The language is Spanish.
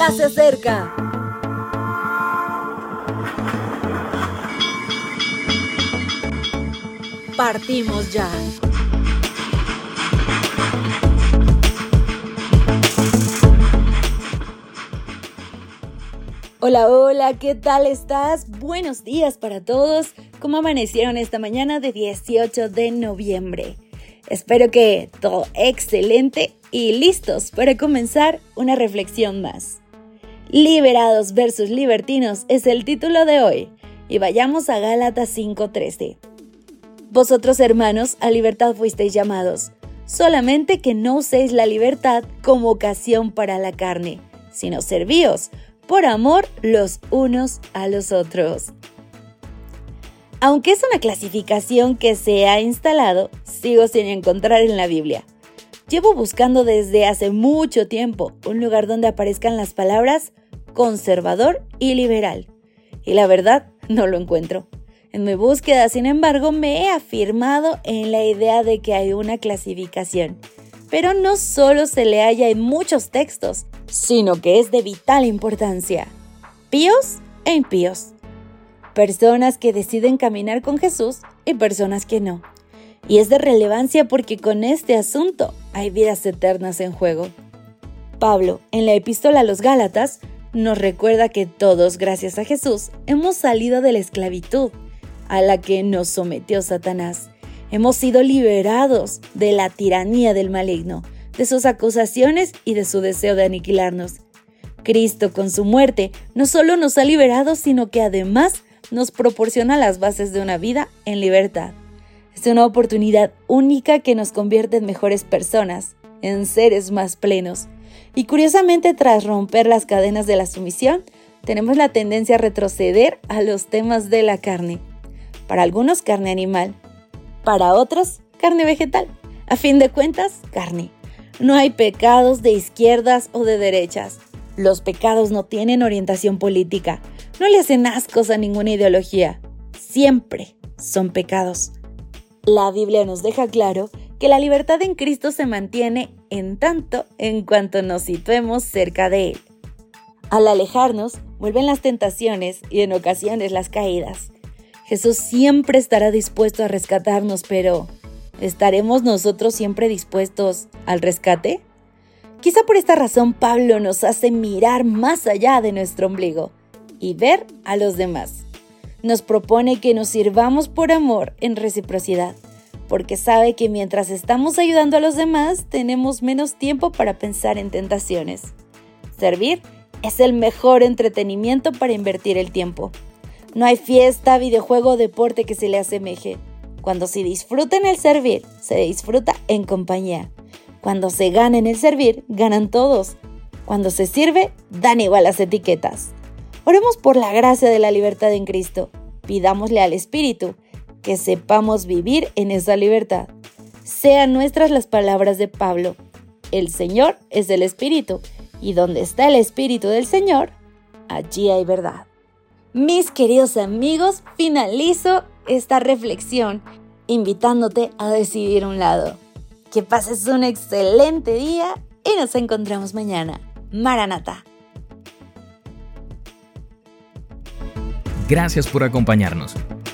ya se acerca. Partimos ya. Hola, hola, ¿qué tal estás? Buenos días para todos. ¿Cómo amanecieron esta mañana de 18 de noviembre? Espero que todo excelente y listos para comenzar una reflexión más. Liberados versus libertinos es el título de hoy y vayamos a Gálatas 5:13. Vosotros hermanos a libertad fuisteis llamados, solamente que no uséis la libertad como ocasión para la carne, sino servíos por amor los unos a los otros. Aunque es una clasificación que se ha instalado, sigo sin encontrar en la Biblia. Llevo buscando desde hace mucho tiempo un lugar donde aparezcan las palabras conservador y liberal. Y la verdad, no lo encuentro. En mi búsqueda, sin embargo, me he afirmado en la idea de que hay una clasificación. Pero no solo se le halla en muchos textos, sino que es de vital importancia. Píos e impíos. Personas que deciden caminar con Jesús y personas que no. Y es de relevancia porque con este asunto hay vidas eternas en juego. Pablo, en la epístola a los Gálatas, nos recuerda que todos, gracias a Jesús, hemos salido de la esclavitud a la que nos sometió Satanás. Hemos sido liberados de la tiranía del maligno de sus acusaciones y de su deseo de aniquilarnos. Cristo con su muerte no solo nos ha liberado, sino que además nos proporciona las bases de una vida en libertad. Es una oportunidad única que nos convierte en mejores personas, en seres más plenos. Y curiosamente, tras romper las cadenas de la sumisión, tenemos la tendencia a retroceder a los temas de la carne. Para algunos carne animal, para otros carne vegetal. A fin de cuentas, carne. No hay pecados de izquierdas o de derechas. Los pecados no tienen orientación política. No le hacen ascos a ninguna ideología. Siempre son pecados. La Biblia nos deja claro que la libertad en Cristo se mantiene en tanto en cuanto nos situemos cerca de Él. Al alejarnos, vuelven las tentaciones y en ocasiones las caídas. Jesús siempre estará dispuesto a rescatarnos, pero ¿Estaremos nosotros siempre dispuestos al rescate? Quizá por esta razón Pablo nos hace mirar más allá de nuestro ombligo y ver a los demás. Nos propone que nos sirvamos por amor en reciprocidad, porque sabe que mientras estamos ayudando a los demás tenemos menos tiempo para pensar en tentaciones. Servir es el mejor entretenimiento para invertir el tiempo. No hay fiesta, videojuego o deporte que se le asemeje. Cuando se disfruta en el servir, se disfruta en compañía. Cuando se gana en el servir, ganan todos. Cuando se sirve, dan igual las etiquetas. Oremos por la gracia de la libertad en Cristo. Pidámosle al Espíritu que sepamos vivir en esa libertad. Sean nuestras las palabras de Pablo. El Señor es el Espíritu, y donde está el Espíritu del Señor, allí hay verdad. Mis queridos amigos, finalizo esta reflexión invitándote a decidir un lado. Que pases un excelente día y nos encontramos mañana. Maranata. Gracias por acompañarnos.